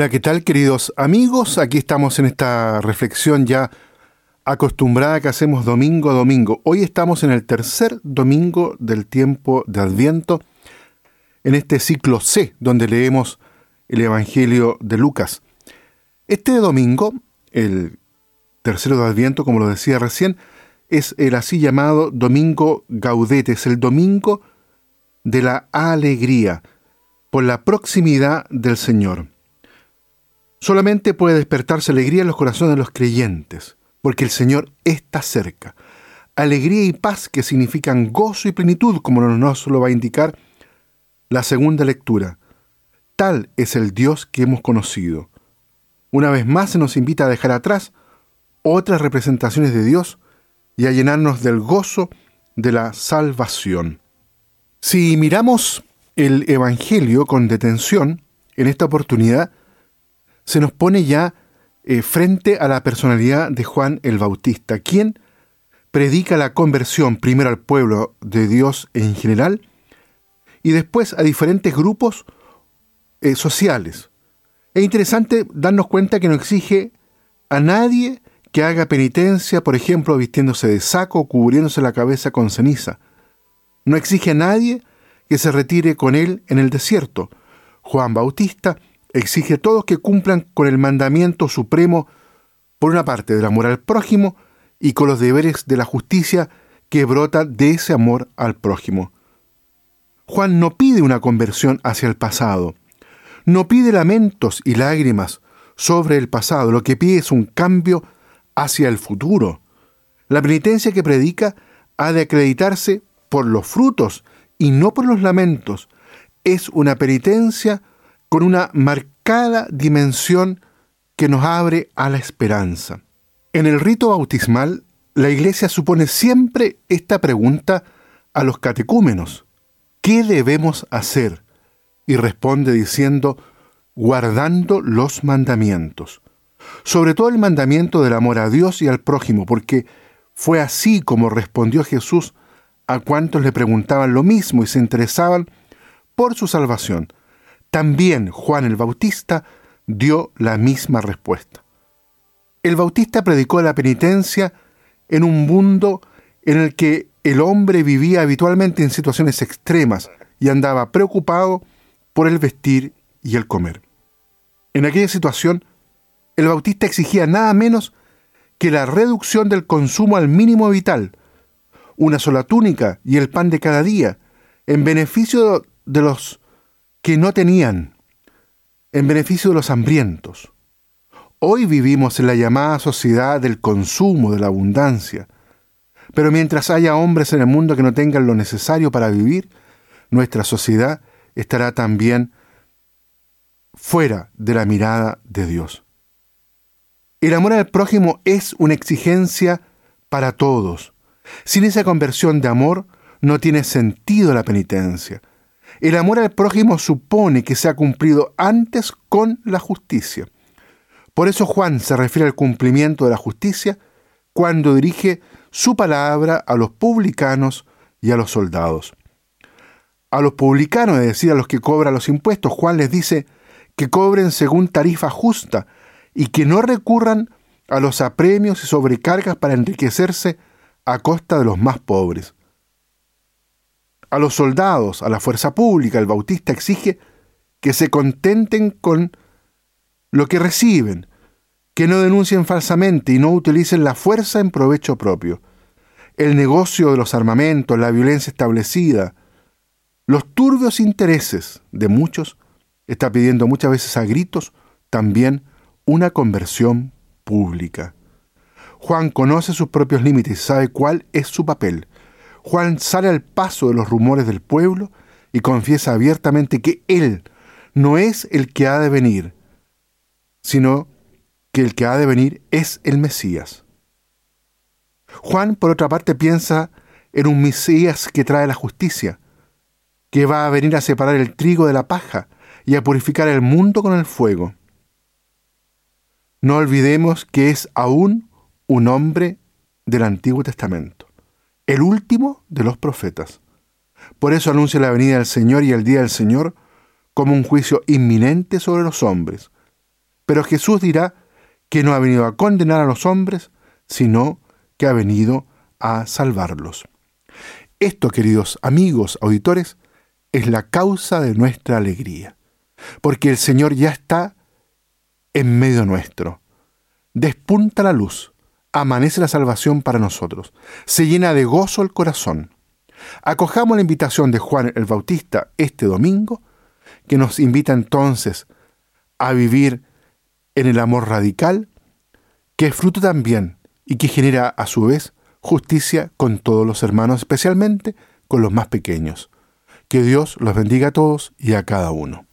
Hola, ¿qué tal queridos amigos? Aquí estamos en esta reflexión ya acostumbrada que hacemos domingo a domingo. Hoy estamos en el tercer domingo del tiempo de Adviento, en este ciclo C, donde leemos el Evangelio de Lucas. Este domingo, el tercero de Adviento, como lo decía recién, es el así llamado Domingo Gaudete, es el domingo de la alegría por la proximidad del Señor. Solamente puede despertarse alegría en los corazones de los creyentes, porque el Señor está cerca. Alegría y paz que significan gozo y plenitud, como nos lo va a indicar la segunda lectura. Tal es el Dios que hemos conocido. Una vez más se nos invita a dejar atrás otras representaciones de Dios y a llenarnos del gozo de la salvación. Si miramos el Evangelio con detención, en esta oportunidad se nos pone ya eh, frente a la personalidad de Juan el Bautista, quien predica la conversión primero al pueblo de Dios en general y después a diferentes grupos eh, sociales. Es interesante darnos cuenta que no exige a nadie que haga penitencia, por ejemplo, vistiéndose de saco o cubriéndose la cabeza con ceniza. No exige a nadie que se retire con él en el desierto. Juan Bautista exige a todos que cumplan con el mandamiento supremo, por una parte, del amor al prójimo y con los deberes de la justicia que brota de ese amor al prójimo. Juan no pide una conversión hacia el pasado, no pide lamentos y lágrimas sobre el pasado, lo que pide es un cambio hacia el futuro. La penitencia que predica ha de acreditarse por los frutos y no por los lamentos. Es una penitencia con una marcada dimensión que nos abre a la esperanza. En el rito bautismal, la Iglesia supone siempre esta pregunta a los catecúmenos. ¿Qué debemos hacer? Y responde diciendo, guardando los mandamientos. Sobre todo el mandamiento del amor a Dios y al prójimo, porque fue así como respondió Jesús a cuantos le preguntaban lo mismo y se interesaban por su salvación. También Juan el Bautista dio la misma respuesta. El Bautista predicó la penitencia en un mundo en el que el hombre vivía habitualmente en situaciones extremas y andaba preocupado por el vestir y el comer. En aquella situación, el Bautista exigía nada menos que la reducción del consumo al mínimo vital, una sola túnica y el pan de cada día, en beneficio de los que no tenían, en beneficio de los hambrientos. Hoy vivimos en la llamada sociedad del consumo, de la abundancia. Pero mientras haya hombres en el mundo que no tengan lo necesario para vivir, nuestra sociedad estará también fuera de la mirada de Dios. El amor al prójimo es una exigencia para todos, sin esa conversión de amor no tiene sentido la penitencia. El amor al prójimo supone que se ha cumplido antes con la justicia. Por eso Juan se refiere al cumplimiento de la justicia cuando dirige su palabra a los publicanos y a los soldados. A los publicanos, es decir, a los que cobran los impuestos, Juan les dice que cobren según tarifa justa y que no recurran a los apremios y sobrecargas para enriquecerse a costa de los más pobres. A los soldados, a la fuerza pública, el Bautista exige que se contenten con lo que reciben, que no denuncien falsamente y no utilicen la fuerza en provecho propio. El negocio de los armamentos, la violencia establecida, los turbios intereses de muchos, está pidiendo muchas veces a gritos también una conversión pública. Juan conoce sus propios límites y sabe cuál es su papel. Juan sale al paso de los rumores del pueblo y confiesa abiertamente que él no es el que ha de venir, sino que el que ha de venir es el Mesías. Juan, por otra parte, piensa en un Mesías que trae la justicia, que va a venir a separar el trigo de la paja y a purificar el mundo con el fuego. No olvidemos que es aún un hombre del Antiguo Testamento, el último de los profetas. Por eso anuncia la venida del Señor y el día del Señor como un juicio inminente sobre los hombres. Pero Jesús dirá que no ha venido a condenar a los hombres, sino que ha venido a salvarlos. Esto, queridos amigos, auditores, es la causa de nuestra alegría, porque el Señor ya está en medio nuestro. Despunta la luz, amanece la salvación para nosotros, se llena de gozo el corazón. Acojamos la invitación de Juan el Bautista este domingo, que nos invita entonces a vivir en el amor radical, que es fruto también y que genera a su vez justicia con todos los hermanos, especialmente con los más pequeños. Que Dios los bendiga a todos y a cada uno.